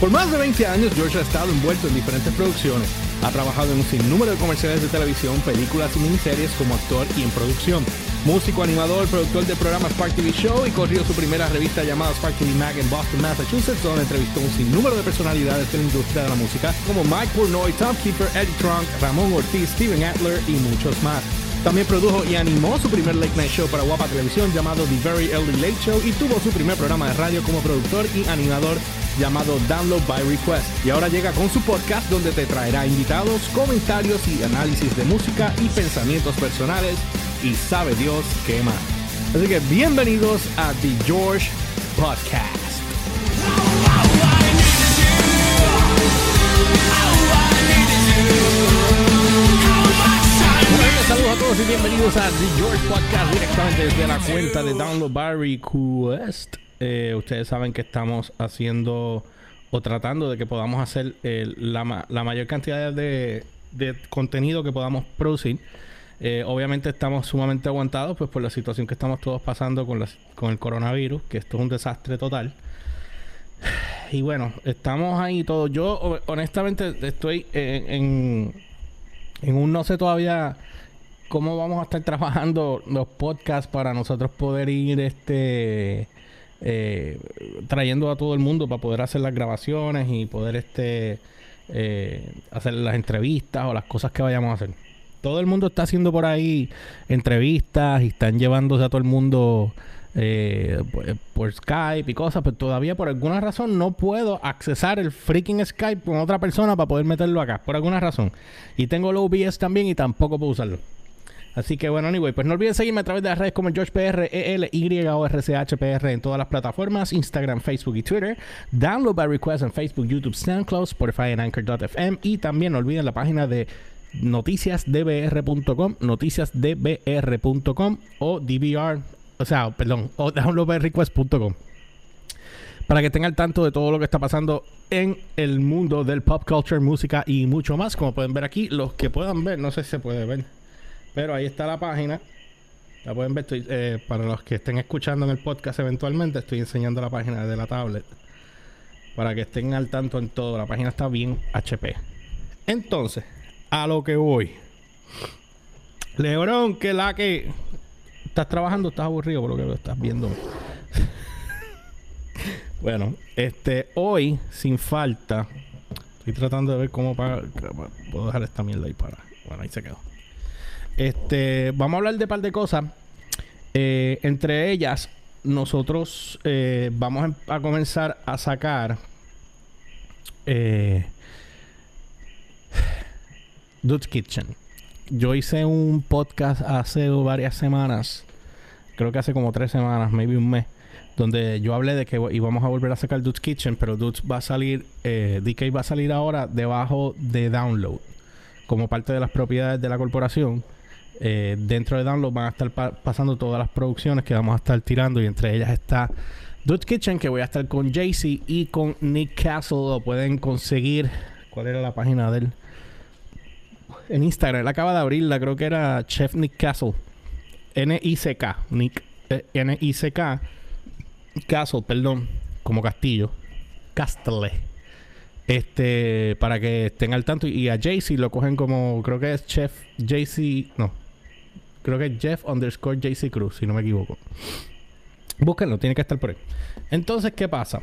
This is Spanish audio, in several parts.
Por más de 20 años, George ha estado envuelto en diferentes producciones. Ha trabajado en un sinnúmero de comerciales de televisión, películas y miniseries como actor y en producción. Músico, animador, productor de programas Spark TV Show y corrió su primera revista llamada Spark TV Mag en Boston, Massachusetts, donde entrevistó un sinnúmero de personalidades de la industria de la música como Mike Pornoy, Tom Keeper, Eddie Trunk, Ramón Ortiz, Steven Adler y muchos más. También produjo y animó su primer late night show para Guapa Televisión llamado The Very Early Late Show y tuvo su primer programa de radio como productor y animador llamado Download by Request. Y ahora llega con su podcast donde te traerá invitados, comentarios y análisis de música y pensamientos personales y sabe Dios qué más. Así que bienvenidos a The George Podcast. Saludos a todos y bienvenidos a The George Podcast directamente desde la cuenta de Download by Request. Eh, ustedes saben que estamos haciendo o tratando de que podamos hacer eh, la, mayor cantidad de, contenido que podamos producir. Eh, obviamente estamos sumamente aguantados pues por la situación que estamos todos pasando con, el coronavirus, que esto es un desastre total. Y bueno, estamos ahí todos. Yo honestamente estoy en un no sé todavía cómo vamos a estar trabajando los podcasts para nosotros poder ir este eh, trayendo a todo el mundo para poder hacer las grabaciones y poder este eh, hacer las entrevistas o las cosas que vayamos a hacer. Todo el mundo está haciendo por ahí entrevistas y están llevándose a todo el mundo eh, por, Skype y cosas, pero todavía por alguna razón no puedo accesar el freaking Skype con otra persona para poder meterlo acá, por alguna razón. Y tengo el OBS también y tampoco puedo usarlo. Así que bueno, anyway, pues no olviden seguirme a través de las redes como GeorgePR, EL, Y en todas las plataformas, Instagram, Facebook y Twitter. Download by request en Facebook, YouTube, SoundCloud, Spotify en Anchor.fm. Y también no olviden la página de noticiasdbr.com, noticiasdbr.com o DVR, o sea, perdón, o downloadbyrequest.com para que tengan al tanto de todo lo que está pasando en el mundo del pop culture, música y mucho más. Como pueden ver aquí, los que puedan ver, no sé si se puede ver. Pero ahí está la página. La pueden ver. Eh, para los que estén escuchando en el podcast eventualmente, estoy enseñando la página de la tablet. Para que estén al tanto en todo. La página está bien HP. Entonces, a lo que voy. Lebrón, que la que. Estás trabajando, estás aburrido por lo que estás viendo. bueno, este, hoy, sin falta. Estoy tratando de ver cómo para, puedo dejar esta mierda ahí para. Bueno, ahí se quedó. Este, vamos a hablar de un par de cosas. Eh, entre ellas, nosotros eh, vamos em, a comenzar a sacar eh, Kitchen. Yo hice un podcast hace varias semanas, creo que hace como tres semanas, maybe un mes, donde yo hablé de que íbamos a volver a sacar Dude's Kitchen, pero Dude's va a salir, eh, DK va a salir ahora debajo de Download, como parte de las propiedades de la corporación. Eh, dentro de Download van a estar pasando todas las producciones que vamos a estar tirando y entre ellas está Dude Kitchen que voy a estar con Jaycee y con Nick Castle. Lo pueden conseguir. ¿cuál era la página de él? en Instagram. Él acaba de abrirla creo que era Chef Nick Castle. N-I-C-K Nick eh, N-I-C-K Castle perdón como castillo. Castle. Este para que estén al tanto. Y a Jaycee lo cogen como creo que es Chef Jaycee no Creo que es Jeff underscore JC Cruz, si no me equivoco. Búsquenlo, tiene que estar por ahí. Entonces, ¿qué pasa?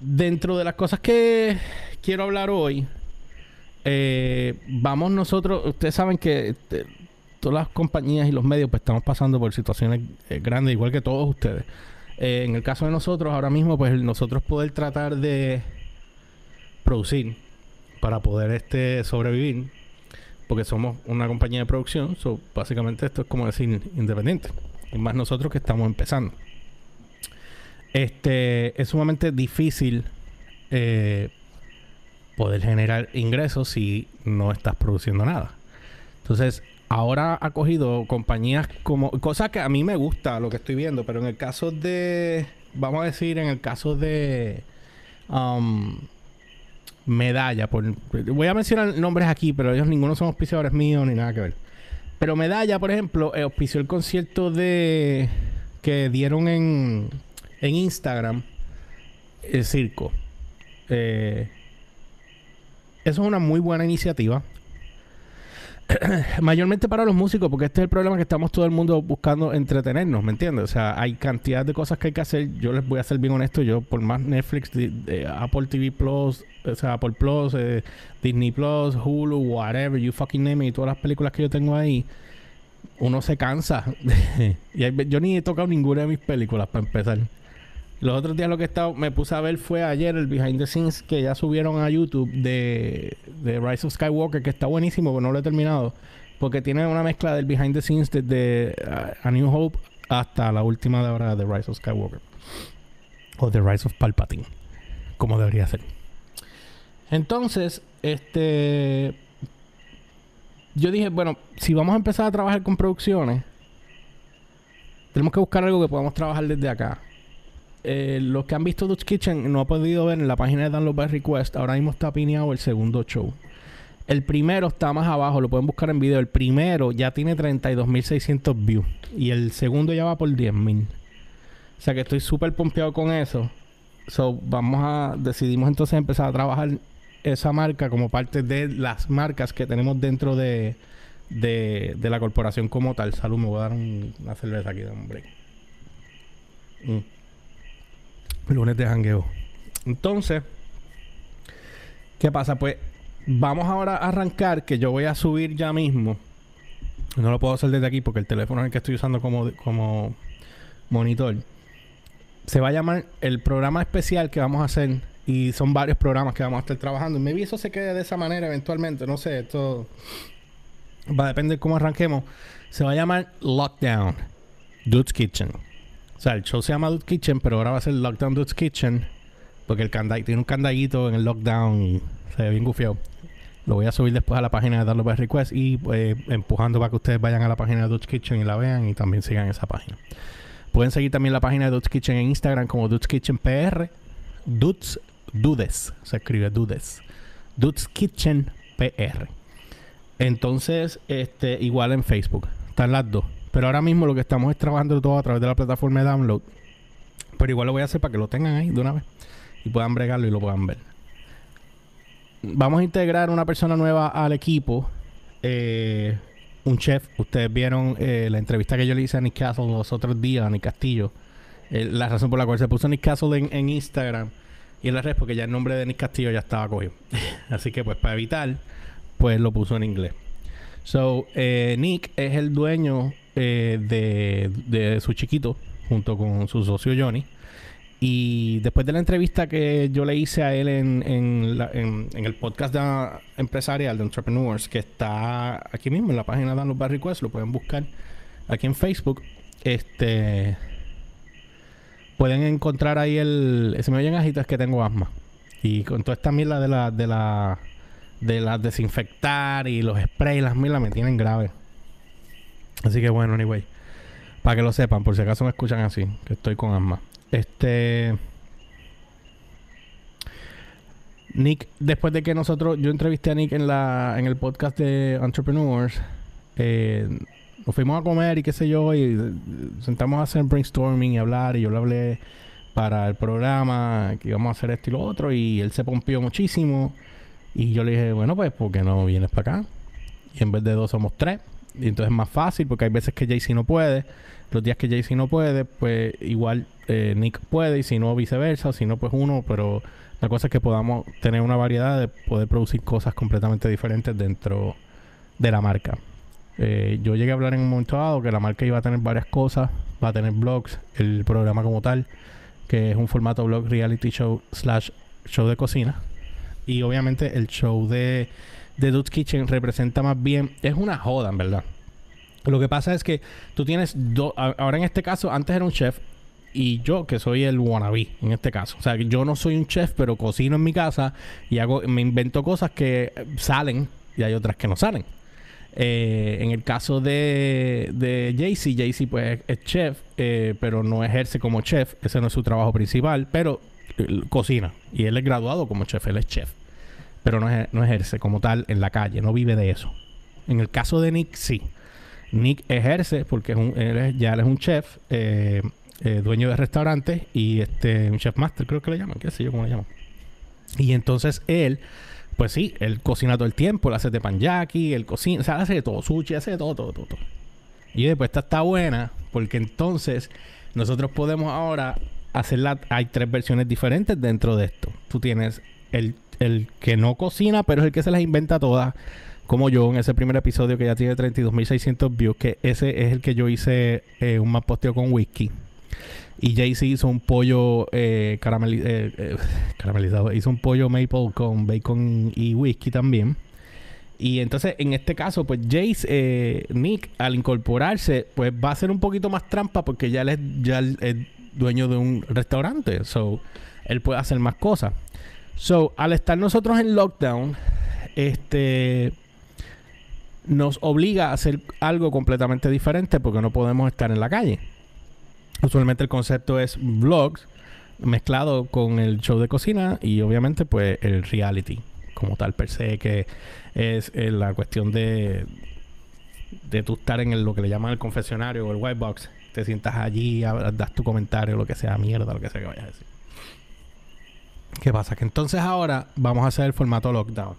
Dentro de las cosas que quiero hablar hoy, eh, vamos nosotros, ustedes saben que este, todas las compañías y los medios pues estamos pasando por situaciones eh, grandes, igual que todos ustedes. Eh, en el caso de nosotros, ahora mismo, pues nosotros poder tratar de producir para poder este sobrevivir porque somos una compañía de producción, so, básicamente esto es como decir independiente, y más nosotros que estamos empezando. Este es sumamente difícil eh, poder generar ingresos si no estás produciendo nada. Entonces, ahora ha cogido compañías como cosa que a mí me gusta lo que estoy viendo, pero en el caso de, vamos a decir, en el caso de um, Medalla, voy a mencionar nombres aquí, pero ellos ninguno son auspiciadores míos ni nada que ver. Pero Medalla, por ejemplo, eh, auspició el concierto de que dieron en, en Instagram, el circo. Eh, eso es una muy buena iniciativa. Mayormente para los músicos, porque este es el problema que estamos todo el mundo buscando entretenernos, ¿me entiendes? O sea, hay cantidad de cosas que hay que hacer. Yo les voy a ser bien honesto, yo por más Netflix, Apple TV Plus, o sea, Apple Plus, eh, Disney Plus, Hulu, whatever, you fucking name it, y todas las películas que yo tengo ahí, uno se cansa. y yo ni he tocado ninguna de mis películas para empezar. Los otros días lo que estaba, me puse a ver fue ayer el behind the scenes que ya subieron a YouTube de, de Rise of Skywalker, que está buenísimo, pero no lo he terminado. Porque tiene una mezcla del behind the scenes desde uh, A New Hope hasta la última de hora de Rise of Skywalker. O The Rise of Palpatine. Como debería ser. Entonces, este. Yo dije, bueno, si vamos a empezar a trabajar con producciones, tenemos que buscar algo que podamos trabajar desde acá. Eh, los que han visto Dutch Kitchen no han podido ver en la página de Download by Request. Ahora mismo está pineado el segundo show. El primero está más abajo, lo pueden buscar en video. El primero ya tiene 32.600 views. Y el segundo ya va por 10.000. O sea que estoy súper pompeado con eso. So, vamos a. Decidimos entonces empezar a trabajar esa marca como parte de las marcas que tenemos dentro de, de, la corporación como tal. Salud, me voy a dar una cerveza aquí de break. Mm lunes de jangueo. Entonces, ¿qué pasa? Pues vamos ahora a arrancar, que yo voy a subir ya mismo. No lo puedo hacer desde aquí porque el teléfono es el que estoy usando como, como monitor. Se va a llamar el programa especial que vamos a hacer. Y son varios programas que vamos a estar trabajando. Y maybe eso se quede de esa manera eventualmente. No sé, esto va a depender de cómo arranquemos. Se va a llamar Lockdown. Dude's Kitchen. O sea, el show se llama Dude Kitchen, pero ahora va a ser Lockdown Dude's Kitchen. Porque el tiene un candadito en el lockdown y se ve bien gufiado. Lo voy a subir después a la página de Darlo by Request y pues, empujando para que ustedes vayan a la página de Dude's Kitchen y la vean y también sigan esa página. Pueden seguir también la página de Dude's Kitchen en Instagram como Dude's Kitchen PR. Dudes, Dudes, se escribe Dudes. Dude's Kitchen PR. Entonces, este, igual en Facebook. Están las dos. Pero ahora mismo lo que estamos es trabajando todo a través de la plataforma de download. Pero igual lo voy a hacer para que lo tengan ahí de una vez y puedan bregarlo y lo puedan ver. Vamos a integrar una persona nueva al equipo. Eh, un chef. Ustedes vieron eh, la entrevista que yo le hice a Nick Castle los otros días, a Nick Castillo. Eh, la razón por la cual se puso Nick Castle en, Instagram y en la red, porque ya el nombre de Nick Castillo ya estaba cogido. Así que, pues, para evitar, pues lo puso en inglés. So, Nick es el dueño eh, de, su chiquito junto con su socio Johnny. Y después de la entrevista que yo le hice a él en, en, el podcast de empresarial de Entrepreneurs, que está aquí mismo en la página de los Bar Request, lo pueden buscar aquí en Facebook. Este pueden encontrar ahí el. Se me oyen agitas que tengo asma. Y con toda esta mierda de la, de la de la desinfectar y los sprays, las milas me tienen grave. Así que bueno, anyway. Para que lo sepan, por si acaso me escuchan así, que estoy con asma. Este. Nick, después de que nosotros, yo entrevisté a Nick en la en el podcast de Entrepreneurs, eh, nos fuimos a comer y qué sé yo, y sentamos a hacer brainstorming y hablar, y yo le hablé para el programa, que íbamos a hacer esto y lo otro, y él se pompió muchísimo, y yo le dije, bueno, pues, ¿por qué no vienes para acá? Y en vez de dos somos tres. Y entonces es más fácil porque hay veces que Jaycee no puede. Los días que Jaycee no puede, pues igual eh, Nick puede y si no viceversa, si no pues uno, pero la cosa es que podamos tener una variedad de poder producir cosas completamente diferentes dentro de la marca. Eh, yo llegué a hablar en un momento dado que la marca iba a tener varias cosas, va a tener blogs, el programa como tal, que es un formato blog reality show slash show de cocina. Y obviamente el show de de Dude's Kitchen representa más bien, es una joda, en verdad. Lo que pasa es que tú tienes dos, ahora en este caso, antes era un chef y yo que soy el wannabe en este caso. O sea, yo no soy un chef, pero cocino en mi casa y hago, me invento cosas que salen y hay otras que no salen. Eh, en el caso de, de Jaycee, Jaycee pues es chef, eh, pero no ejerce como chef, ese no es su trabajo principal, pero eh, cocina y él es graduado como chef, él es chef pero no, ejerce como tal en la calle, no vive de eso. En el caso de Nick, sí. Nick ejerce porque es un, ya él es un chef, eh, eh, dueño de restaurantes y este un chef master, creo que le llaman, qué sé yo cómo le llaman. Y entonces él, pues sí, él cocina todo el tiempo, él hace de panjaki, él cocina, o sea, hace de todo, sushi, hace de todo, todo, todo. todo. Y después esta está buena porque entonces nosotros podemos ahora hacerla. Hay tres versiones diferentes dentro de esto. Tú tienes el, el que no cocina, pero es el que se las inventa todas. Como yo en ese primer episodio que ya tiene 32.600 views, que ese es el que yo hice eh, un más posteo con whisky. Y Jaycee hizo un pollo eh, eh, caramelizado. Hizo un pollo maple con bacon y whisky también. Y entonces, en este caso, pues Jace, Nick, al incorporarse, pues va a ser un poquito más trampa porque ya es, ya él es dueño de un restaurante. So, él puede hacer más cosas. So, al estar nosotros en lockdown, este nos obliga a hacer algo completamente diferente porque no podemos estar en la calle. Usualmente el concepto es vlogs mezclado con el show de cocina y obviamente pues el reality como tal per se que es eh, la cuestión de de tú estar en el- lo que le llaman el confesionario o el white box te sientas allí das tu comentario lo que sea mierda lo que sea que vayas a decir ¿qué pasa? que entonces ahora vamos a hacer el formato lockdown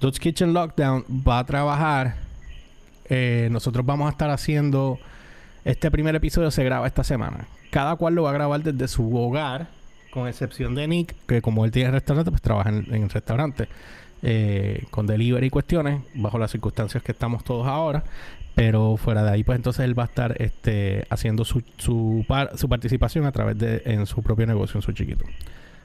Dutch Kitchen Lockdown va a trabajar eh, nosotros vamos a estar haciendo este primer episodio se graba esta semana. Cada cual lo va a grabar desde su hogar, con excepción de Nick, que como él tiene restaurante, pues trabaja en, en el restaurante. eh, con delivery y cuestiones, bajo las circunstancias que estamos todos ahora. Pero fuera de ahí, pues entonces él va a estar este, haciendo su, su participación a través de en su propio negocio, en su chiquito.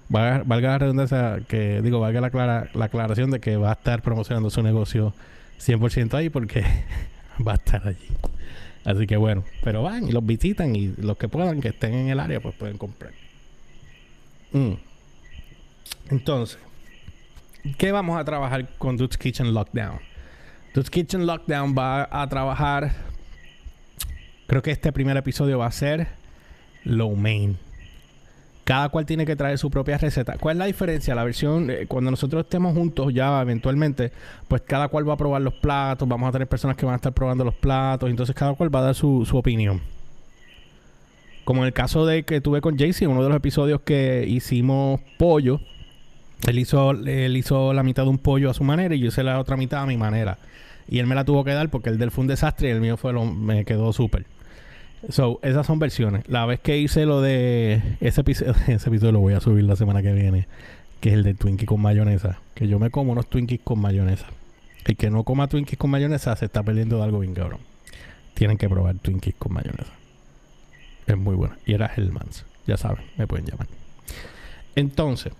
Valga, valga la redundancia, que digo, valga la, clara, la aclaración de que va a estar promocionando su negocio 100% ahí porque va a estar allí. Así que bueno, pero van y los visitan y los que puedan, que estén en el área, pues pueden comprar. Mm. Entonces, ¿qué vamos a trabajar con Dude's Kitchen Lockdown? Dude's Kitchen Lockdown va a trabajar, creo que este primer episodio va a ser low main. Cada cual tiene que traer su propia receta. ¿Cuál es la diferencia? La versión, eh, cuando nosotros estemos juntos ya eventualmente, pues cada cual va a probar los platos, vamos a tener personas que van a estar probando los platos, entonces cada cual va a dar su, su opinión. Como en el caso de que tuve con Jaycee, uno de los episodios que hicimos pollo, él hizo, él hizo la mitad de un pollo a su manera y yo hice la otra mitad a mi manera. Y él me la tuvo que dar porque el del fue un desastre y el mío fue lo, me quedó súper. So, esas son versiones. La vez que hice lo de ese episodio, ese episodio lo voy a subir la semana que viene, que es el de Twinkie con mayonesa. Que yo me como unos Twinkies con mayonesa. El que no coma Twinkies con mayonesa se está perdiendo de algo bien cabrón. Tienen que probar Twinkies con mayonesa. Es muy bueno. Y era Hellmans. Ya saben, me pueden llamar. Entonces,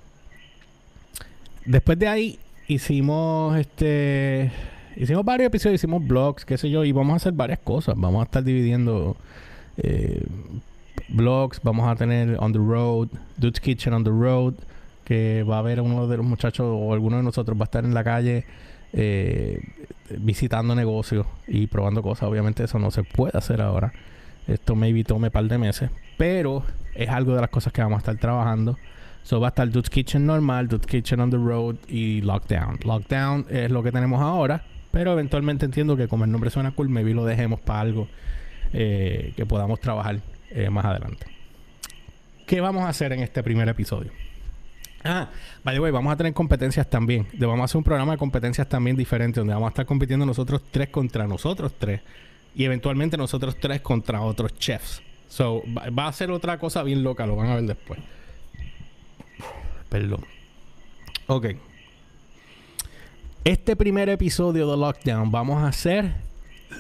después de ahí hicimos este hicimos varios episodios, hicimos blogs, qué sé yo, y vamos a hacer varias cosas. Vamos a estar dividiendo eh, blogs, vamos a tener On the Road, Dude's Kitchen On the Road, que va a haber uno de los muchachos o alguno de nosotros va a estar en la calle eh, visitando negocios y probando cosas. Obviamente eso no se puede hacer ahora. Esto maybe tome un par de meses, pero es algo de las cosas que vamos a estar trabajando. So va a estar Dude's Kitchen normal, Dude's Kitchen on the road y Lockdown. Lockdown es lo que tenemos ahora, pero eventualmente entiendo que como el nombre suena cool, maybe lo dejemos para algo eh, que podamos trabajar eh, más adelante. ¿Qué vamos a hacer en este primer episodio? Ah, by the way, vamos a tener competencias también. Vamos a hacer un programa de competencias también diferente, donde vamos a estar compitiendo nosotros tres contra nosotros tres. Y eventualmente nosotros tres contra otros chefs. So, va a ser otra cosa bien loca, lo van a ver después. Perdón. Ok. Este primer episodio de Lockdown vamos a hacer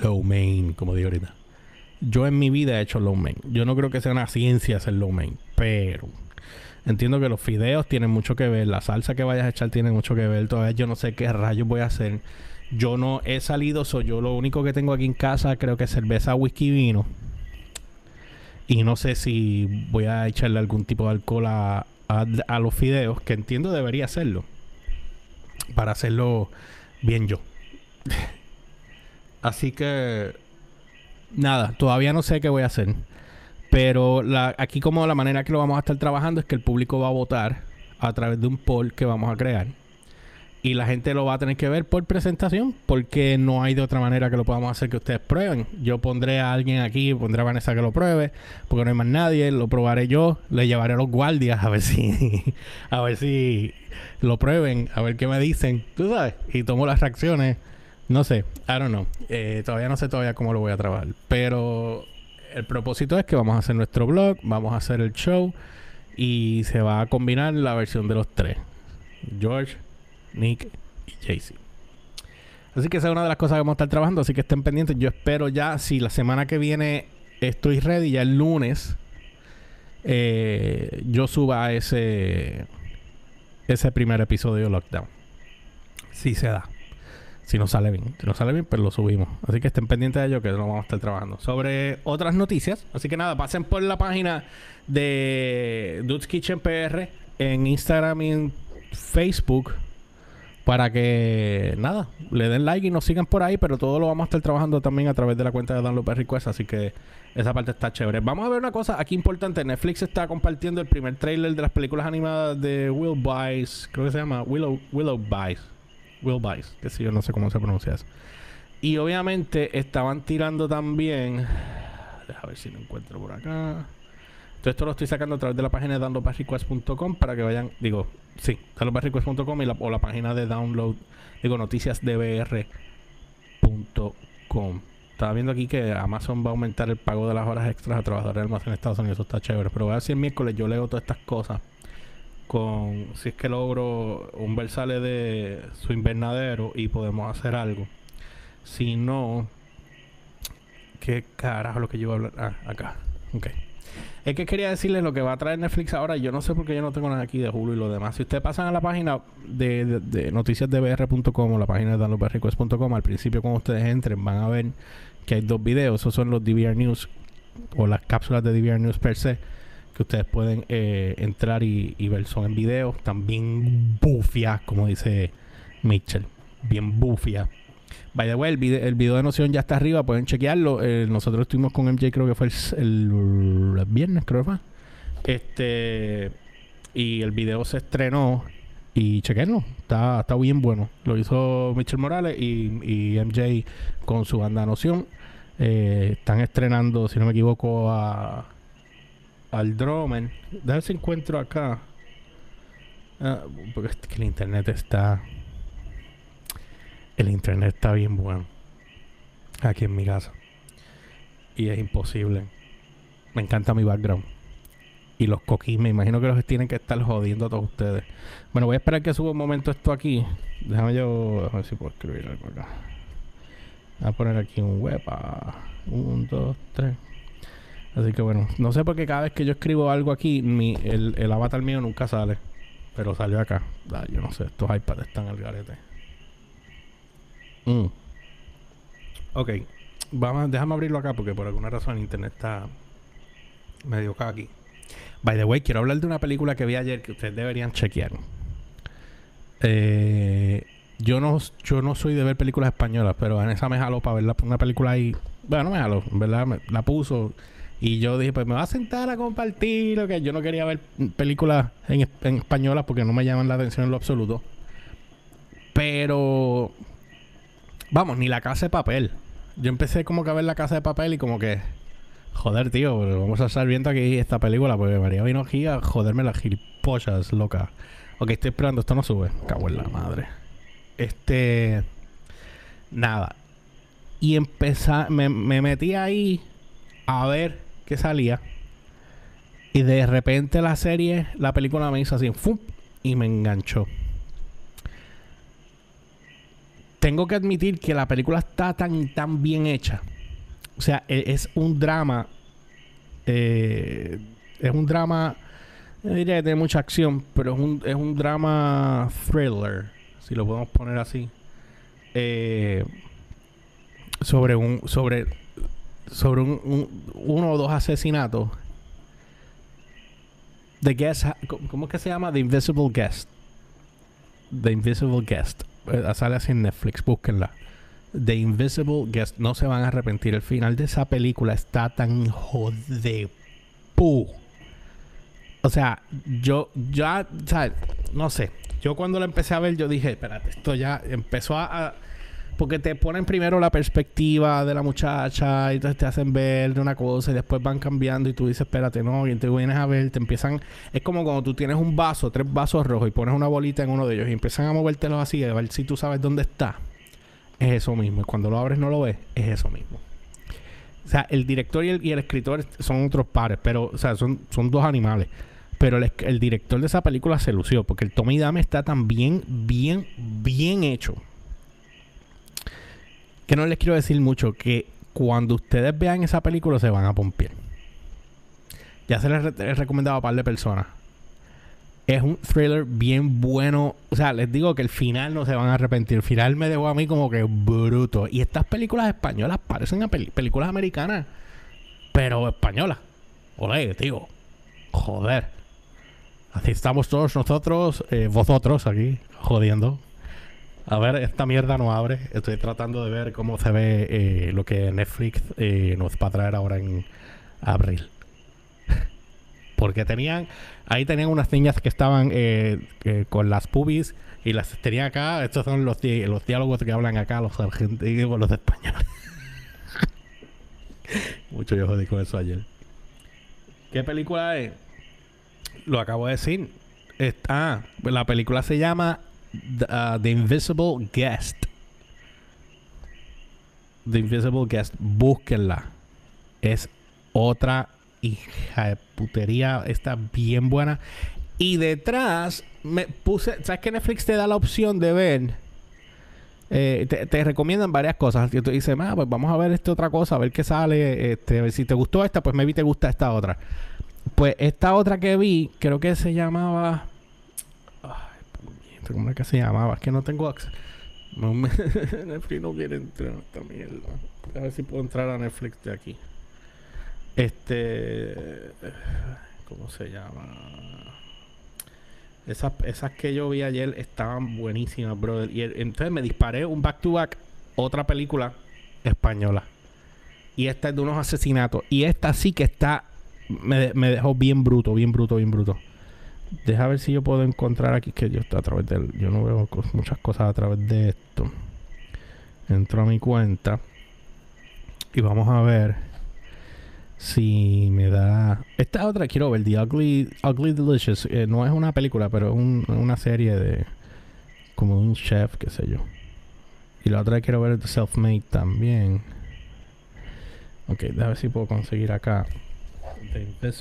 low main, como digo ahorita. Yo en mi vida he hecho low main. Yo no creo que sea una ciencia hacer low main, pero entiendo que los fideos tienen mucho que ver, la salsa que vayas a echar tiene mucho que ver. Todavía yo no sé qué rayos voy a hacer. Yo no he salido, soy yo lo único que tengo aquí en casa, creo que cerveza, whisky vino. Y no sé si voy a echarle algún tipo de alcohol a, a- a los fideos, que entiendo debería hacerlo. Para hacerlo bien yo. Así que nada, todavía no sé qué voy a hacer. Pero la, aquí como la manera que lo vamos a estar trabajando es que el público va a votar a través de un poll que vamos a crear. y la gente lo va a tener que ver por presentación porque no hay de otra manera que lo podamos hacer que ustedes prueben. Yo pondré a alguien aquí, pondré a Vanessa que lo pruebe porque no hay más nadie, lo probaré yo, le llevaré a los guardias a ver si a ver si lo prueben, a ver qué me dicen, tú sabes, y tomo las reacciones. No sé, I don't know. Eh, todavía no sé todavía cómo lo voy a trabajar, pero el propósito es que vamos a hacer nuestro blog, vamos a hacer el show y se va a combinar la versión de los tres. George, Nick y Jaycee. Así que esa es una de las cosas que vamos a estar trabajando. Así que estén pendientes. Yo espero ya, si la semana que viene estoy ready, ya el lunes, eh, yo suba ese, ese primer episodio de Lockdown. Si se da. Si no sale bien. Si no sale bien, pues lo subimos. Así que estén pendientes de ello que lo vamos a estar trabajando. Sobre otras noticias. Así que nada, pasen por la página de Dude's Kitchen PR en Instagram y en Facebook para que nada, le den like y nos sigan por ahí, pero todo lo vamos a estar trabajando también a través de la cuenta de Download Request, así que esa parte está chévere. Vamos a ver una cosa aquí importante, Netflix está compartiendo el primer trailer de las películas animadas de Will Bice, creo que se llama Willow Willow Bice. Will Bice, que si yo no sé cómo se pronuncia eso. Y obviamente estaban tirando también, déjame ver si lo encuentro por acá. Todo esto lo estoy sacando a través de la página de downloadbarrequest.com para que vayan, digo, sí, downloadbarrequest.com y la, o la página de download, digo, noticiasdbr.com. Estaba viendo aquí que Amazon va a aumentar el pago de las horas extras a trabajadores de almacén en Estados Unidos. Eso está chévere. Pero voy a decir miércoles yo leo todas estas cosas. Con si es que logro un versale de su invernadero y podemos hacer algo. Si no, ¿qué carajo lo que yo voy a hablar? Ah, acá. Ok. Es que quería decirles lo que va a traer Netflix ahora. Yo no sé por qué yo no tengo nada aquí de Hulu y lo demás. Si ustedes pasan a la página de, de, de noticiasdbr.com o la página de downloadbarrequest.com, al principio cuando ustedes entren van a ver que hay dos videos. Esos son los DVR News o las cápsulas de DVR News per se que ustedes pueden eh, entrar y, ver. Son en video. También bufias, como dice Mitchell. Bien bufias. By the way, el video, de Noción ya está arriba, pueden chequearlo. Eh, nosotros estuvimos con MJ, creo que fue el, el, viernes, creo que fue. Este. Y el video se estrenó. Y chequenlo, está, está bien bueno. Lo hizo Mitchell Morales y, y MJ con su banda Noción. Eh, están estrenando, si no me equivoco, a al Dromen. Ver si encuentro acá. Ah, porque es que el internet está el internet está bien bueno aquí en mi casa. Y es imposible. Me encanta mi background. Y los coquis, me imagino que los tienen que estar jodiendo a todos ustedes. Bueno, voy a esperar que suba un momento esto aquí. Déjame yo a ver si puedo escribir algo acá. Voy a poner aquí un web. Un, dos, tres. Así que bueno, no sé por qué cada vez que yo escribo algo aquí, mi, el, el avatar mío nunca sale. Pero salió acá. Ah, yo no sé, estos iPads están al garete. Mm. Ok. Vamos, déjame abrirlo acá porque por alguna razón el internet está medio aquí. By the way, quiero hablar de una película que vi ayer que ustedes deberían chequear. Eh, yo no yo no soy de ver películas españolas, pero Vanessa me jaló para ver una película ahí. Bueno, no me jaló, en verdad, me, la puso. Y yo dije, pues me va a sentar a compartir. Que yo no quería ver películas en, en españolas porque no me llaman la atención en lo absoluto. Pero Vamos, ni la casa de papel. Yo empecé como que a ver la casa de papel y como que. Joder, tío, vamos a estar viendo aquí esta película porque María vino aquí a joderme las gilipollas, loca. Ok, estoy esperando, esto no sube. Cago en la madre. Este. Nada. Y empecé, me, me metí ahí a ver qué salía. Y de repente la serie, la película me hizo así, ¡fum! y me enganchó tengo que admitir que la película está tan, tan bien hecha. O sea, e, es, un drama. Eh, es un drama. No diría que tiene mucha acción, pero es un, es un drama thriller, si lo podemos poner así. Eh, sobre un. sobre. Sobre un, un, uno o dos asesinatos. The Guest. ¿Cómo es que se llama? The Invisible Guest. The Invisible Guest. Eh, sale así en Netflix, búsquenla. The Invisible Guest, no se van a arrepentir. El final de esa película está tan jode pu. O sea, yo ya, sea, no sé. Yo cuando la empecé a ver, yo dije, espérate, esto ya empezó a porque te ponen primero la perspectiva de la muchacha y entonces te hacen ver de una cosa y después van cambiando y tú dices, espérate, no, y te vienes a ver, te empiezan... Es como cuando tú tienes un vaso, tres vasos rojos y pones una bolita en uno de ellos y empiezan a movértelos así, a ver si tú sabes dónde está. Es eso mismo. Y cuando lo abres no lo ves, es eso mismo. O sea, el director y el, escritor son otros pares, pero, o sea, son, son dos animales. Pero el, director de esa película se lució, porque el Tommy Dame está tan bien, bien, bien hecho que no les quiero decir mucho, que cuando ustedes vean esa película se van a pompear. Ya se les he recomendado a un par de personas. Es un thriller bien bueno. O sea, les digo que el final no se van a arrepentir. El final me dejó a mí como que bruto. Y estas películas españolas parecen a películas americanas. Pero españolas. Olé, tío. Joder. Así estamos todos nosotros, eh, vosotros aquí, jodiendo. A ver, esta mierda no abre. Estoy tratando de ver cómo se ve eh, lo que Netflix eh, nos va a traer ahora en abril. Porque tenían, ahí tenían unas niñas que estaban eh, con las pubis y las tenían acá. Estos son los, los diálogos que hablan acá los argentinos, los españoles. Mucho yo jodí con eso ayer. ¿Qué película es? Lo acabo de decir. Ah, la película se llama Uh, The, Invisible Guest. The Invisible Guest, búsquenla. Es otra hija de putería. Está bien buena. Y detrás me puse. ¿Sabes que Netflix te da la opción de ver? Eh, te, recomiendan varias cosas. Y tú dices, ah, pues vamos a ver esta otra cosa, a ver qué sale. Este, a ver si te gustó esta, pues maybe te gusta esta otra. Pues esta otra que vi, creo que se llamaba. ¿Cómo es que se llamaba? Es que no tengo acceso. No. Netflix no quiere entrar a esta mierda. A ver si puedo entrar a Netflix de aquí. Este. ¿Cómo se llama? Esas, esas que yo vi ayer estaban buenísimas, brother. Y entonces me disparé un back to back, otra película española. Y esta es de unos asesinatos. Y esta sí que está. Me, me dejó bien bruto, bien bruto, bien bruto. Deja ver si yo puedo encontrar aquí que yo a través del. Yo no veo muchas cosas a través de esto. Entro a mi cuenta. Y vamos a ver si me da. Esta otra quiero ver, The Ugly, Ugly Delicious. Eh, no es una película, pero es una serie de. Como un chef, qué sé yo. Y la otra quiero ver The Self-Made también. Ok, déjame ver si puedo conseguir acá. The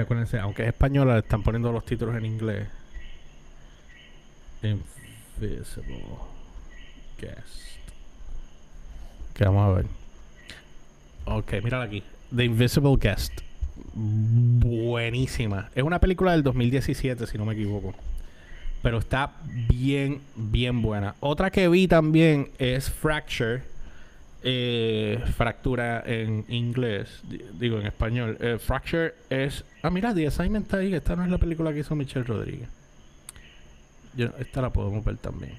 acuérdense, aunque es española, le están poniendo los títulos en inglés. Invisible Guest. Que vamos a ver. Ok, mírala aquí. The Invisible Guest. Buenísima. Es una película del 2017, si no me equivoco. Pero está bien, bien buena. Otra que vi también es Fracture eh, fractura en inglés, digo en español. Eh, fracture es. Ah, mira, The Assignment está ahí. Esta no es la película que hizo Michelle Rodríguez. Esta la podemos ver también.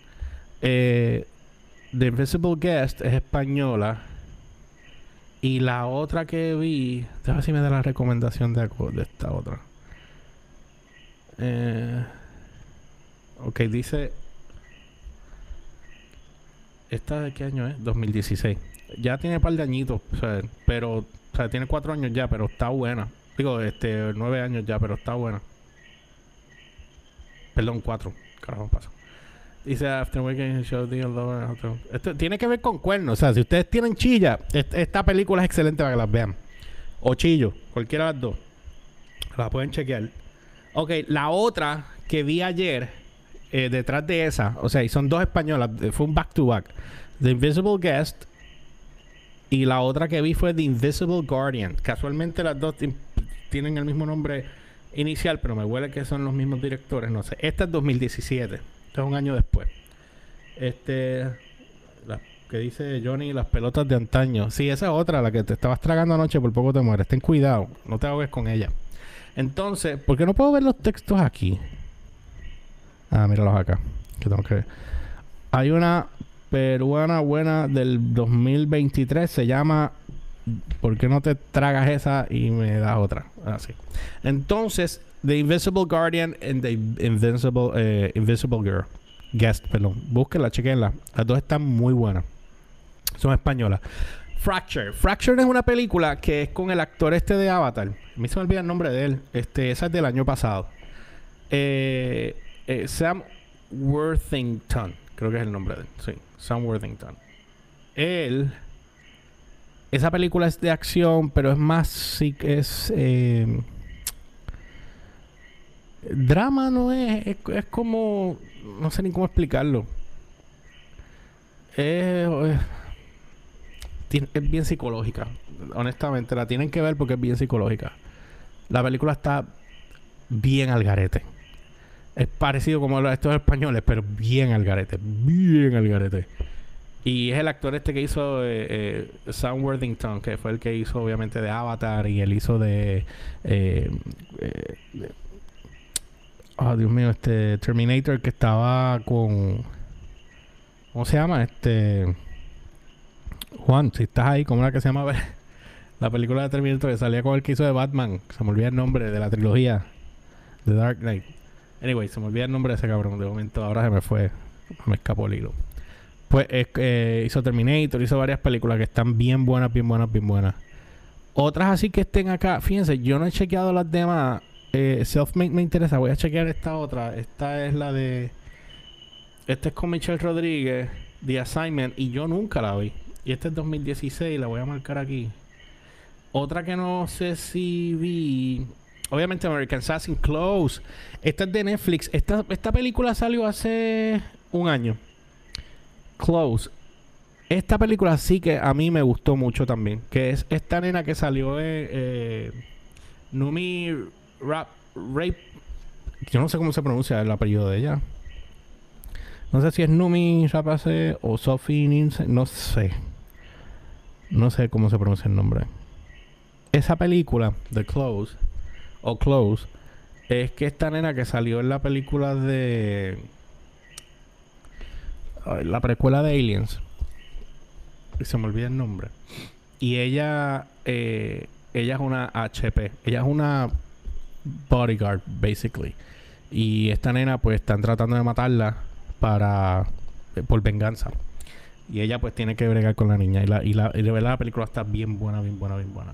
Eh, The Invisible Guest es española. Y la otra que vi. Déjame ver si me da la recomendación de, de esta otra. Eh, ok, dice ¿Esta de qué año es? 2016. Ya tiene un par de añitos, pero, o sea, tiene cuatro años ya, pero está buena. Digo, este, nueve años ya, pero está buena. Perdón, cuatro. Carajo, pasa. Dice After Weekend Show Esto tiene que ver con cuernos. O sea, si ustedes tienen chilla, esta película es excelente para que las vean. O chillo, cualquiera de las dos. La pueden chequear. Ok, la otra que vi ayer eh, detrás de esa, o sea, y son dos españolas, eh, fue un back to back. The Invisible Guest y la otra que vi fue The Invisible Guardian. Casualmente las dos tienen el mismo nombre inicial, pero me huele que son los mismos directores, no sé. Esta es 2017, este es un año después. Este, la que dice Johnny, las pelotas de antaño. Sí, esa es otra, la que te estabas tragando anoche, por poco te mueres. Ten cuidado, no te ahogues con ella. Entonces, ¿por qué no puedo ver los textos aquí? Ah, míralos acá. Que tengo que Hay una peruana buena del 2023. Se llama ¿por qué no te tragas esa y me das otra? Así. Entonces, The Invisible Guardian and The eh, Invisible Girl. Guest, perdón. Búsquenla, chequenla. Las dos están muy buenas. Son españolas. Fracture. Fracture es una película que es con el actor este de Avatar. A mí se me olvida el nombre de él. Este, esa es del año pasado. Eh, eh, Sam Worthington. Creo que es el nombre de él. Sí, Sam Worthington. Él. Esa película es de acción, pero es más. Sí es. Eh, drama no es, es, es. como. No sé ni cómo explicarlo. Es es bien psicológica. Honestamente, la tienen que ver porque es bien psicológica. La película está bien al garete. Es parecido como estos españoles, pero bien al garete. Bien al garete. Y es el actor este que hizo eh, eh, Sam Worthington, que fue el que hizo obviamente de Avatar y él hizo de... Eh, oh, Dios mío, este Terminator que estaba con... ¿Cómo se llama? Este... Juan, si estás ahí, como una que se llama la película de Terminator que salía con el que hizo de Batman, se me olvida el nombre de la trilogía de Dark Knight. Anyway, se me olvida el nombre de ese cabrón. De momento ahora se me fue, me escapó el hilo. Pues eh, hizo Terminator, hizo varias películas que están bien buenas, bien buenas, bien buenas. Otras así que estén acá, fíjense, yo no he chequeado las demás. Eh, Selfmade me interesa, voy a chequear esta otra. Esta es la de. Esta es con Michelle Rodríguez, The Assignment, y yo nunca la vi. Y este es 2016, la voy a marcar aquí. Otra que no sé si vi. Obviamente American Assassin Close. Esta es de Netflix. Esta, esta película salió hace un año. Close. Esta película sí que a mí me gustó mucho también. Que es esta nena que salió en eh, Numi Rap Rape. Yo no sé cómo se pronuncia el apellido de ella. No sé si es Numi Rapace o Sophie Ninse. No sé. No sé cómo se pronuncia el nombre. Esa película, The Close, o Close, es que esta nena que salió en la película de. La precuela de Aliens. Y se me olvida el nombre. Y ella. Eh, ella es una HP. Ella es una bodyguard, basically. Y esta nena, pues, están tratando de matarla para. por venganza. Y ella pues tiene que bregar con la niña. Y, la, y, la, y de verdad la película está bien buena, bien buena, bien buena.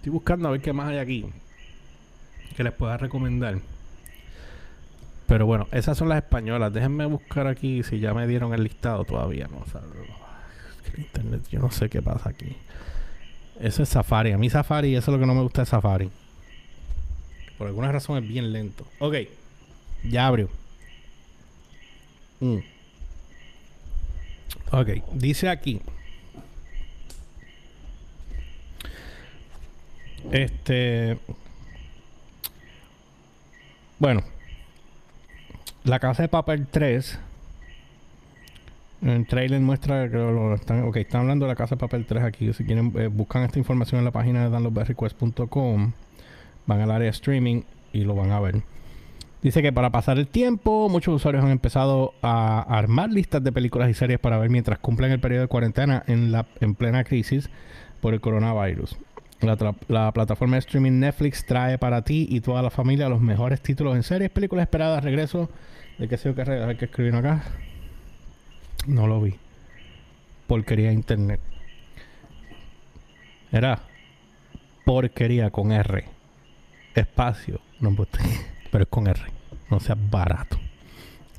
Estoy buscando a ver qué más hay aquí. Que les pueda recomendar. Pero bueno, esas son las españolas. Déjenme buscar aquí si ya me dieron el listado todavía. No, internet, yo no sé qué pasa aquí. Eso es Safari. A mí Safari, eso es lo que no me gusta de Safari. Por alguna razón es bien lento. Ok. Ya abrió. Mm. Ok, dice aquí. Este. Bueno. La casa de papel 3. El trailer muestra que lo están. Ok, están hablando de la casa de papel 3 aquí. Si quieren, eh, buscan esta información en la página de downloadbyrequest.com. Van al área streaming y lo van a ver. Dice que para pasar el tiempo, muchos usuarios han empezado a armar listas de películas y series para ver mientras cumplen el periodo de cuarentena en, la, en plena crisis por el coronavirus. La, plataforma de streaming Netflix trae para ti y toda la familia los mejores títulos en series, películas esperadas, regreso de qué sé yo qué ver que escribieron acá. No lo vi. Porquería internet. Era porquería con R. Espacio. No pero es con R. No sea barato.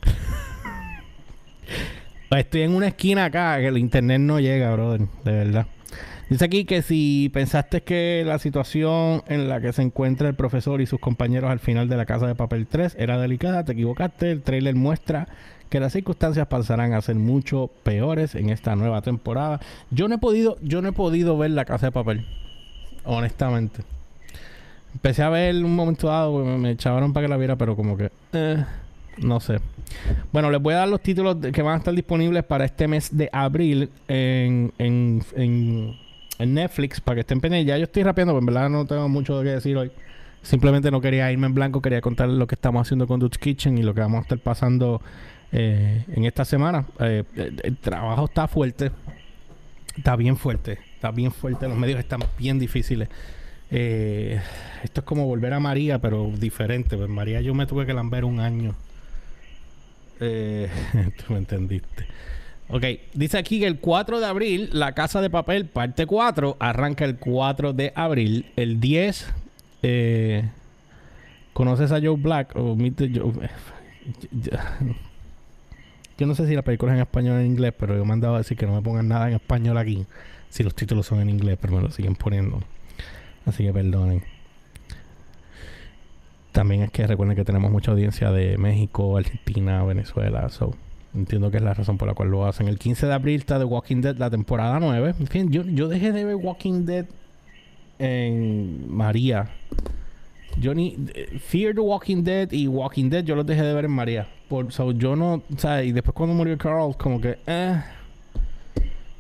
Estoy en una esquina acá que el internet no llega, brother. De verdad. Dice aquí que si pensaste que la situación en la que se encuentra el profesor y sus compañeros al final de la casa de papel 3 era delicada, te equivocaste. El trailer muestra que las circunstancias pasarán a ser mucho peores en esta nueva temporada. Yo no he podido, yo no he podido ver la casa de papel. Honestamente. Empecé a ver un momento dado, me, echaron para que la viera, pero como que... Eh, no sé. Bueno, les voy a dar los títulos que van a estar disponibles para este mes de abril en, en, Netflix para que estén pendientes. Ya yo estoy rapeando, pero en verdad no tengo mucho que decir hoy. Simplemente no quería irme en blanco, quería contar lo que estamos haciendo con Dutch Kitchen y lo que vamos a estar pasando eh, en esta semana. Eh, el trabajo está fuerte. Está bien fuerte, está bien fuerte. Los medios están bien difíciles. Eh, esto es como volver a María, pero diferente. Pues María yo me tuve que lamber un año. Eh, tú me entendiste. Ok, dice aquí que el 4 de abril, La Casa de Papel, parte 4, arranca el 4 de abril. El 10, eh, ¿conoces a Joe Black? Yo no sé si la película es en español o en inglés, pero yo dado a decir que no me pongan nada en español aquí. Si los títulos son en inglés, pero me lo siguen poniendo. Así que perdonen. También es que recuerden que tenemos mucha audiencia de México, Argentina, Venezuela. So, entiendo que es la razón por la cual lo hacen. El 15 de abril está The Walking Dead, la temporada 9. En fin, yo, yo dejé de ver Walking Dead en María. Yo ni Fear the Walking Dead y Walking Dead yo los dejé de ver en María. Por, so, yo no, o sea, y después cuando murió Carl, como que, eh.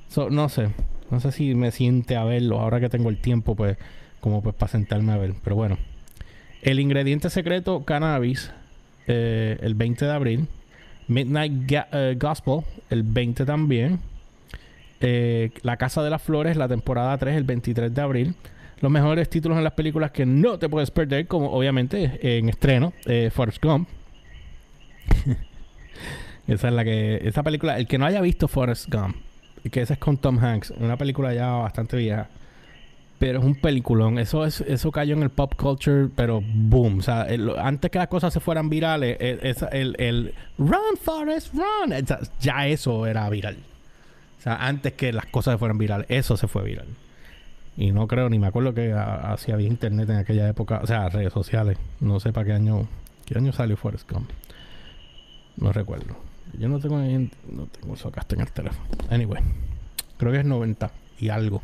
So, no sé. No sé si me siente a verlo. Ahora que tengo el tiempo, pues, como pues para sentarme a ver. Pero bueno. El ingrediente secreto, cannabis, eh, el 20 de abril. Midnight eh, Gospel, el 20 también. Eh, la Casa de las Flores, la temporada 3, el 23 de abril los mejores títulos en las películas que no te puedes perder, como obviamente en estreno, eh, Forrest Gump. esa es la que. Esa película, el que no haya visto Forrest Gump, que esa es con Tom Hanks, una película ya bastante vieja. Pero es un peliculón. Eso es, eso cayó en el pop culture, pero boom. O sea, antes que las cosas se fueran virales, e, el, el, Run, Forrest, run. ya eso era viral. O sea, antes que las cosas se fueran virales, eso se fue viral. Y no creo, ni me acuerdo que hacía había internet en aquella época. O sea, redes sociales. No sé para qué año. ¿Qué año salió Forrest Gump? No recuerdo. Yo no tengo no tengo eso acá en el teléfono. Anyway. Creo que es 90 y algo.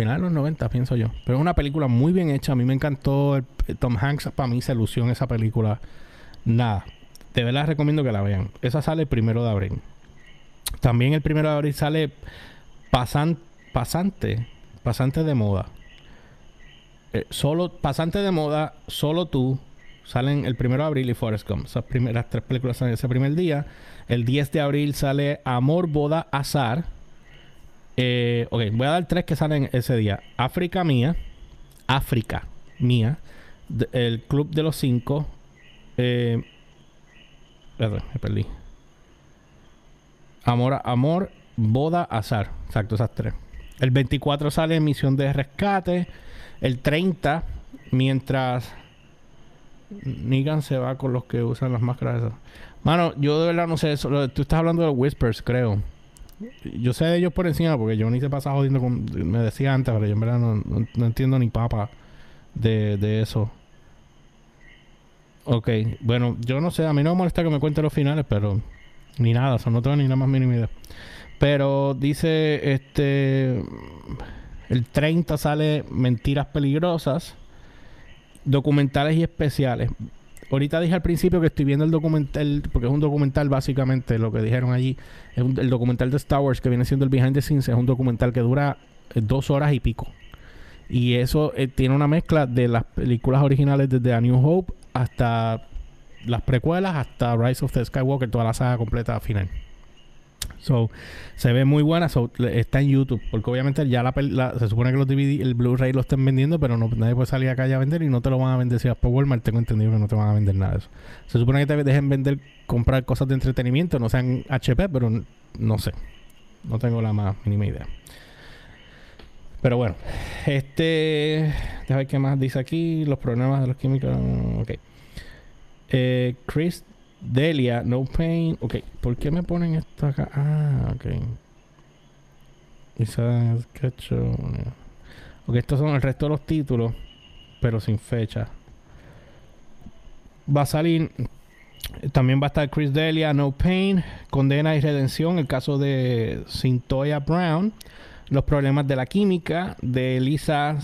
Final de los 90, pienso yo. Pero es una película muy bien hecha. A mí me encantó. Tom Hanks, para mí, se ilusión esa película. Nada. De verdad recomiendo que la vean. Esa sale el primero de abril. También el primero de abril sale Pasan, Pasante pasante de moda. Eh, solo, pasante de moda, solo tú. Salen el 1 de abril y Forrest Gump. Esas primeras tres películas salen ese primer día. El 10 de abril sale Amor, Boda, Azar. Eh, ok, voy a dar tres que salen ese día. África Mía. África Mía. el Club de los Cinco. Eh, me perdí. Amor, Amor, Boda, Azar. Exacto, esas tres. El 24 sale Misión de Rescate. El 30, mientras Negan se va con los que usan las máscaras. Mano, yo de verdad no sé eso. Tú estás hablando de Whispers, creo. Yo sé de ellos por encima porque yo ni se pasa jodiendo con. Me decía antes, pero yo en verdad no, entiendo ni papa de, de, eso. Ok, bueno, yo no sé. A mí no me molesta que me cuente los finales, pero. Ni nada, o no tengo ni la más mínima idea. Pero dice, este, el 30 sale Mentiras Peligrosas, documentales y especiales. Ahorita dije al principio que estoy viendo el documental, porque es un documental básicamente, lo que dijeron allí, el documental de Star Wars que viene siendo el Behind the Scenes, es un documental que dura eh, dos horas y pico. Y eso eh, tiene una mezcla de las películas originales desde A New Hope hasta las precuelas, hasta Rise of the Skywalker, toda la saga completa final. So, se ve muy buena. está en YouTube. Porque obviamente ya la, se supone que los DVD, el Blu-ray lo estén vendiendo, pero no, nadie puede salir acá a vender y no te lo van a vender si vas por Walmart. Tengo entendido que no te van a vender nada de eso. Se supone que te dejen vender, comprar cosas de entretenimiento, no sean HP, pero no sé. No tengo la más mínima idea. Pero bueno, este. Déjame ver qué más dice aquí. Los problemas de los químicos. Ok. Eh, Chris Delia, No Pain. Ok, ¿por qué me ponen esto acá? Ah, ok. Isa Ok, estos son el resto de los títulos, pero sin fecha. Va a salir. También va a estar Chris Delia, No Pain, Condena y Redención, el caso de Cintoya Brown, los problemas de la química de Lisa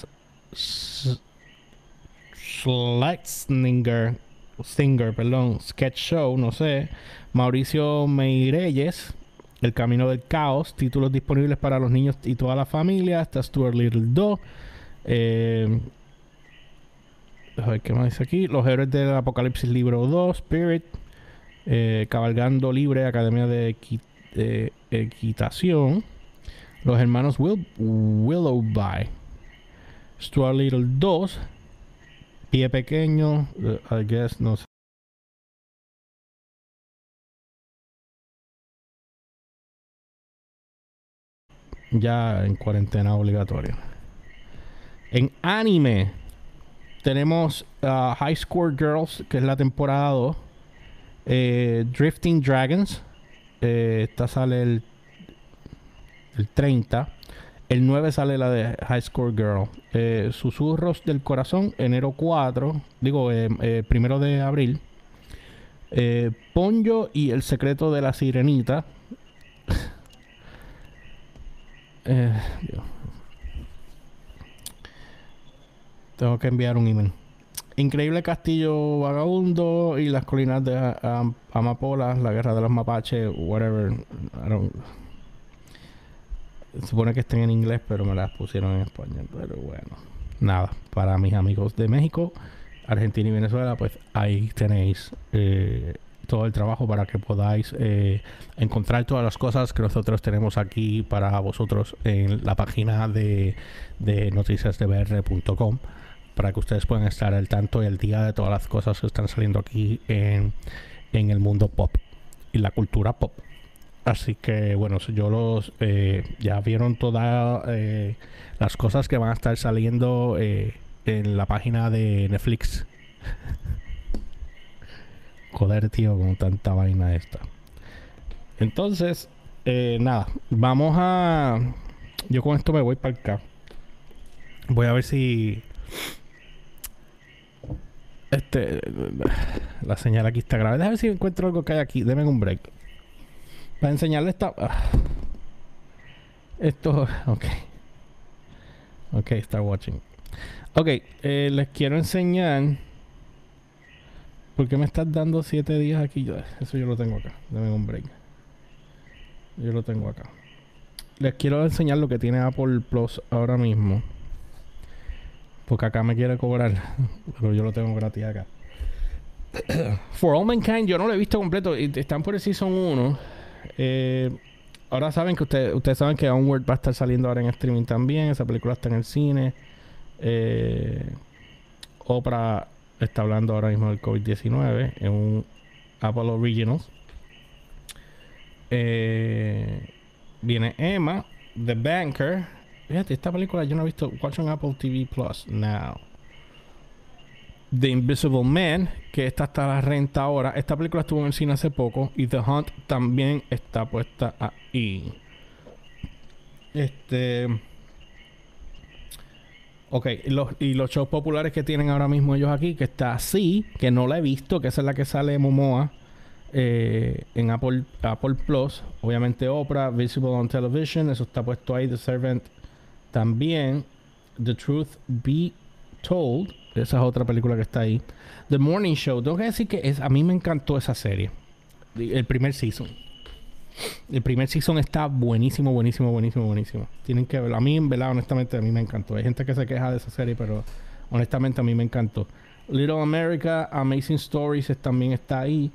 Schleitzinger, Singer, perdón, Sketch Show, no sé, Mauricio Meirelles, El Camino del Caos, títulos disponibles para los niños y toda la familia, hasta Stuart Little 2. Eh, a ver qué más dice aquí. Los héroes del Apocalipsis libro 2, Spirit, eh, Cabalgando Libre, Academia de, Equitación. Los hermanos Will, Willowby. Stuart Little 2. Pie pequeño. eh, I guess, no sé. Ya en cuarentena obligatoria. En anime tenemos High Score Girls, que es la temporada 2. Eh, Drifting Dragons. Eh, esta sale el, el 30. El 9 sale la de High Score Girl. Eh, Susurros del Corazón, enero 4. Digo, eh, eh, primero de abril. Eh, Ponyo y el secreto de la sirenita. Eh. Tengo que enviar un email. Increíble Castillo Vagabundo y las colinas de Am- Amapola, la guerra de los mapaches, whatever. I don't- supone que estén en inglés, pero me las pusieron en español. Pero bueno, nada. Para mis amigos de México, Argentina y Venezuela, pues ahí tenéis eh, todo el trabajo para que podáis eh, encontrar todas las cosas que nosotros tenemos aquí para vosotros en la página de, de noticiasdebr.com para que ustedes puedan estar al tanto y al día de todas las cosas que están saliendo aquí en, en el mundo pop y la cultura pop. Así que bueno, yo los eh, ya vieron todas eh, las cosas que van a estar saliendo eh, en la página de Netflix. Joder, tío, con tanta vaina esta. Entonces, eh, nada, vamos a. Yo con esto me voy para acá. Voy a ver si. Este. La señal aquí está grave. Déjame ver si encuentro algo que hay aquí. Deme un break. Para enseñarle esta. ah. Esto. Ok. Ok, start watching. Ok, eh, les quiero enseñar. ¿Por qué me estás dando 7 días aquí? Eso yo lo tengo acá. Dame un break. Yo lo tengo acá. Les quiero enseñar lo que tiene Apple Plus ahora mismo. Porque acá me quiere cobrar. Pero yo lo tengo gratis acá. For All Mankind, yo no lo he visto completo. Están por el Season 1. Eh, ahora saben que ustedes saben que Onward va a estar saliendo ahora en streaming también. Esa película está en el cine. Eh, Oprah está hablando ahora mismo del COVID-19 en un Apple Originals. Eh, viene Emma, The Banker. Fíjate, esta película yo no he visto. Watch on Apple TV Plus now. The Invisible Man, que esta está a la renta ahora. Esta película estuvo en el cine hace poco. Y The Hunt también está puesta ahí. Este. Ok, los, y los shows populares que tienen ahora mismo ellos aquí, que está así, que no la he visto, que esa es la que sale Momoa eh, en Apple, Apple Plus. Obviamente Oprah, Visible on Television, eso está puesto ahí, The Servant también. The Truth Be Told, esa es otra película que está ahí. The Morning Show, tengo que decir que es, a mí me encantó esa serie, el primer season. El primer season está buenísimo, buenísimo, buenísimo, buenísimo. Tienen que verlo. A mí, en verdad, honestamente, a mí me encantó. Hay gente que se queja de esa serie, pero honestamente a mí me encantó. Little America, Amazing Stories es- también está ahí.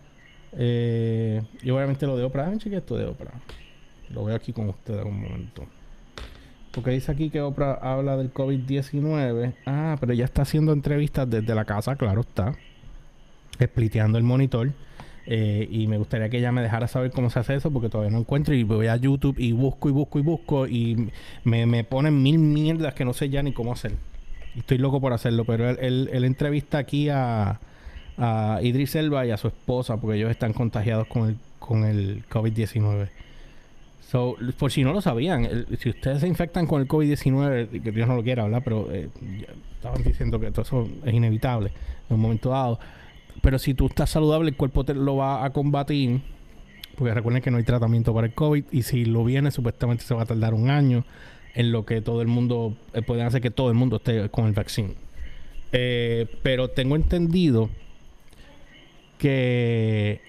Eh, y obviamente lo de Oprah. Déjame chequear esto de Oprah. Lo veo aquí con ustedes un momento. Porque dice aquí que Oprah habla del COVID-19. Ah, pero ya está haciendo entrevistas desde la casa, claro está. Spliteando el monitor. Eh, y me gustaría que ella me dejara saber cómo se hace eso porque todavía no encuentro y voy a YouTube y busco y busco y busco y me, me ponen mil mierdas que no sé ya ni cómo hacer. Estoy loco por hacerlo, pero él, él- él entrevista aquí a, a Idris Elba y a su esposa porque ellos están contagiados con el, con el COVID-19. So, por si no lo sabían, si ustedes se infectan con el COVID-19, que Dios no lo quiera, ¿verdad? Pero eh, estaban diciendo que todo eso es inevitable en un momento dado. Pero si tú estás saludable, el cuerpo te lo va a combatir. Porque recuerden que no hay tratamiento para el COVID. Y si lo viene, supuestamente se va a tardar un año. En lo que todo el mundo. Eh, pueden hacer que todo el mundo esté con el vaccine. Eh, pero tengo entendido que.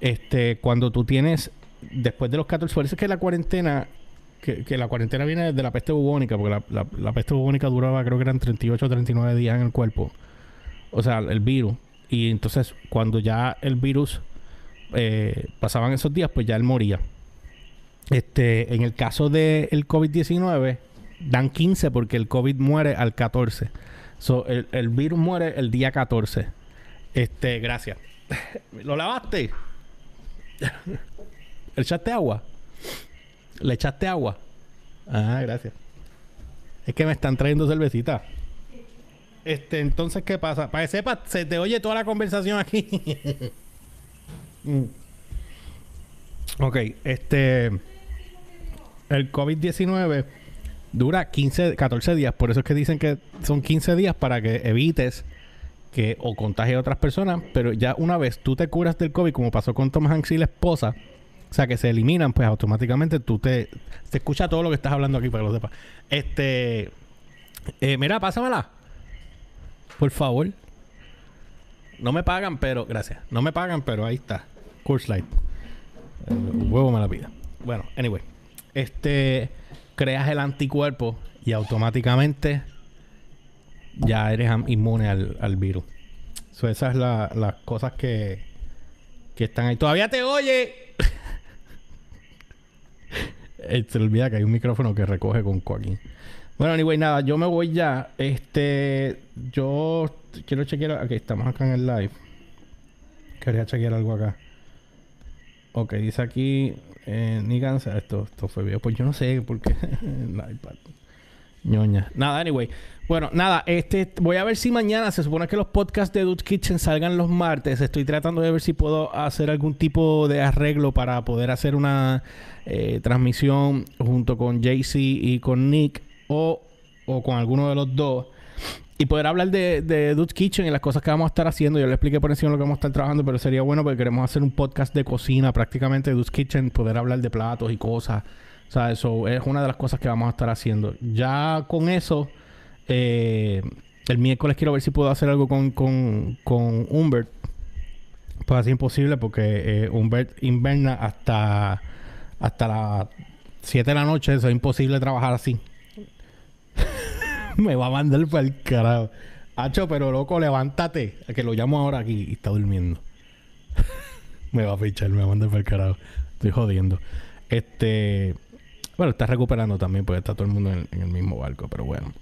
Este, cuando tú tienes. Después de los 14. Parece que la cuarentena. Que, que la cuarentena viene desde la peste bubónica. Porque la, la- peste bubónica duraba, creo que eran 38 o 39 días en el cuerpo. O sea, el virus. Y entonces, cuando ya el virus eh, pasaban esos días, pues ya él moría. Este, en el caso del COVID-19, dan 15 porque el COVID muere al 14. So, el, el virus muere el día 14. Este, gracias. ¿Lo lavaste? ¿Le echaste agua? ¿Le echaste agua? Ah, gracias. Es que me están trayendo cervecita. Este, entonces, ¿qué pasa? Para que sepas, se te oye toda la conversación aquí. Mm. Ok, este. El COVID-19 dura 15, 14 días. Por eso es que dicen que son 15 días para que evites que o contagie a otras personas. Pero ya una vez tú te curas del COVID, como pasó con Tom Hanks y la esposa, o sea, que se eliminan, pues automáticamente tú te... Se escucha todo lo que estás hablando aquí para que lo sepas. Este... Eh, mira, pásamela. Por favor. No me pagan, pero... Gracias. No me pagan, pero ahí está. Course Light. Huevo me la vida. Bueno, anyway. Este... Creas el anticuerpo y automáticamente ya eres inmune al, virus. So, esas son las cosas que, que están ahí. Todavía te oye. Eh, se olvida que hay un micrófono que recoge con Joaquín. Bueno, anyway, nada, yo me voy ya. Este, yo quiero chequear. Aquí estamos acá en el live. Quería chequear algo acá. Ok, dice aquí. Eh, ni cansa. Esto, esto fue video. Pues yo no sé por qué. ñoña. Nada, anyway. Bueno, nada, este, voy a ver si mañana se supone que los podcasts de Dude Kitchen salgan los martes. Estoy tratando de ver si puedo hacer algún tipo de arreglo para poder hacer una eh, transmisión junto con JC y con Nick o, o con alguno de los dos. Y poder hablar de, de Dude's Kitchen y las cosas que vamos a estar haciendo. Yo le expliqué por encima lo que vamos a estar trabajando, pero sería bueno porque queremos hacer un podcast de cocina prácticamente de Dude's Kitchen, poder hablar de platos y cosas. O sea, eso es una de las cosas que vamos a estar haciendo. Ya con eso eh, el miércoles quiero ver si puedo hacer algo con, con, con Humbert. Pues así imposible porque eh, Humbert inverna hasta, hasta las 7 de la noche. Eso es imposible trabajar así. Me va a mandar para el carajo. Hacho, pero loco, levántate. Que lo llamo ahora aquí y está durmiendo. me va a fichar, me va a mandar para el carajo. Estoy jodiendo. Este. Bueno, está recuperando también porque está todo el mundo en el mismo barco, pero bueno.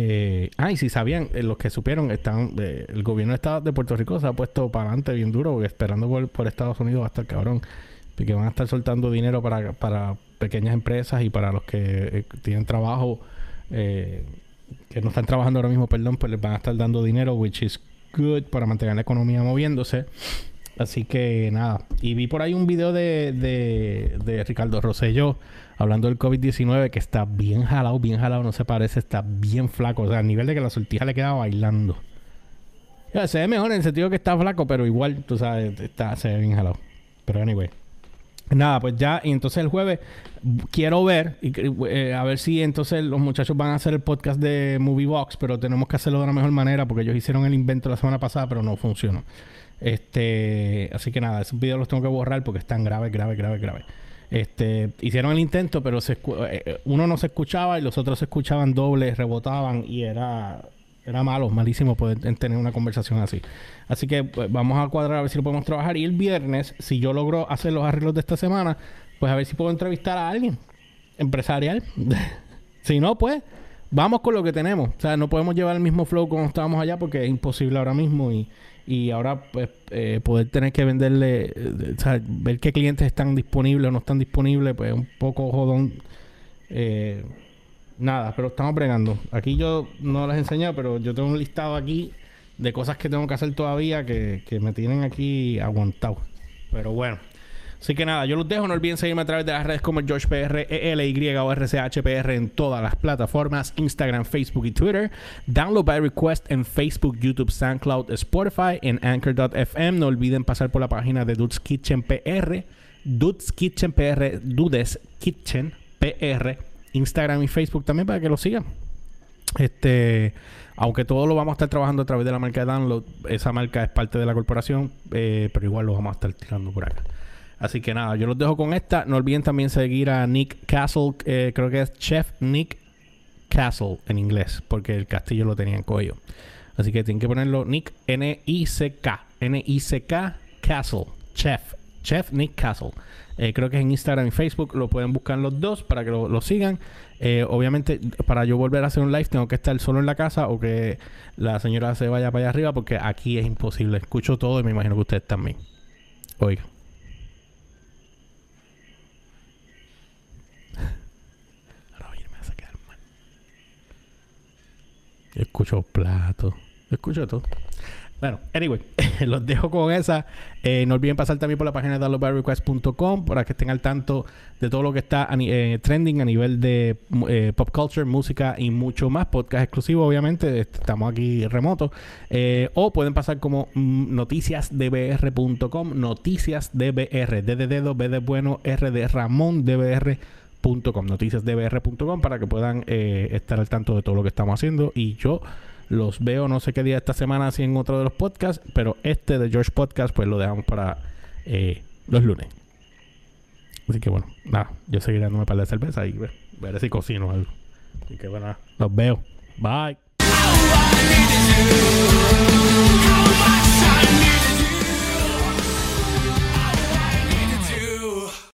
Eh, ah, y si sabían, eh, los que supieron, están, eh, el gobierno de, de Puerto Rico se ha puesto para adelante bien duro, esperando por, Estados Unidos hasta el cabrón, porque van a estar soltando dinero para, para pequeñas empresas y para los que eh, tienen trabajo, que no están trabajando ahora mismo, perdón, pues les van a estar dando dinero, which is good para mantener la economía moviéndose. Así que nada. Y vi por ahí un video de, de, de Ricardo Rosselló hablando del COVID-19 que está bien jalado, bien jalado, no se parece, está bien flaco. O sea, a nivel de que la sortija le queda bailando. Se ve mejor en el sentido que está flaco, pero igual, tú sabes, está, se ve bien jalado. Pero anyway. Nada, pues ya, y entonces el jueves quiero ver, eh, a ver si entonces los muchachos van a hacer el podcast de Movie Box, pero tenemos que hacerlo de una mejor manera porque ellos hicieron el invento la semana pasada, pero no funcionó. Este, así que nada, esos videos los tengo que borrar porque están graves, graves, graves, graves. Este, hicieron el intento, pero se, eh, eh, uno no se escuchaba y los otros se escuchaban dobles, rebotaban y era, era malo, malísimo poder tener una conversación así. Así que pues, vamos a cuadrar a ver si lo podemos trabajar. Y el viernes, si yo logro hacer los arreglos de esta semana, pues a ver si puedo entrevistar a alguien empresarial. si no, pues vamos con lo que tenemos. O sea, no podemos llevar el mismo flow como estábamos allá porque es imposible ahora mismo y y ahora pues eh, poder tener que venderle, eh, o sea, ver qué clientes están disponibles o no están disponibles, pues un poco jodón. Eh, nada, pero estamos bregando. Aquí yo no les he enseñado, pero yo tengo un listado aquí de cosas que tengo que hacer todavía que, que me tienen aquí aguantado. Pero bueno. Así que nada, yo los dejo. No olviden seguirme a través de las redes como GeorgePR, ELY o RCHPR en todas las plataformas: Instagram, Facebook y Twitter. Download by request en Facebook, YouTube, SoundCloud, Spotify, en Anchor.fm. No olviden pasar por la página de Dudes Kitchen PR. Dudes Kitchen PR, Dudes Kitchen PR, Instagram y Facebook también para que lo sigan. Este, aunque todo lo vamos a estar trabajando a través de la marca de Download, esa marca es parte de la corporación, eh, pero igual lo vamos a estar tirando por acá. Así que nada, yo los dejo con esta. No olviden también seguir a Nick Castle, eh, creo que es Chef Nick Castle en inglés, porque el castillo lo tenía en cuello. Así que tienen que ponerlo Nick N-I-C-K. N-I-C-K Castle. Chef. Chef Nick Castle. Eh, creo que es en Instagram y Facebook. Lo pueden buscar los dos para que lo, sigan. Eh, obviamente, para yo volver a hacer un live, tengo que estar solo en la casa o que la señora se vaya para allá arriba porque aquí es imposible. Escucho todo y me imagino que ustedes también. Oiga. Ahora me a quedar mal. Escucho platos. escucho todo. Bueno, anyway, los dejo con esa. Eh, no olviden pasar también por la página de para que estén al tanto de todo lo que está eh, trending a nivel de eh, pop culture, música y mucho más. Podcast exclusivo, obviamente. Estamos aquí remotos. o pueden pasar como mm, noticiasdbr.com, noticiasdbr, D de dedo, B de bueno, R de Ramón, dbr.com, noticiasdbr.com para que puedan estar al tanto de todo lo que estamos haciendo. Y yo los veo no sé qué día esta semana, así en otro de los podcasts, pero este de George Podcast, pues lo dejamos para eh, los lunes. Así que bueno, nada, yo seguiré dándome para la cerveza y ver, ver si cocino algo. Así que bueno, los veo. Bye.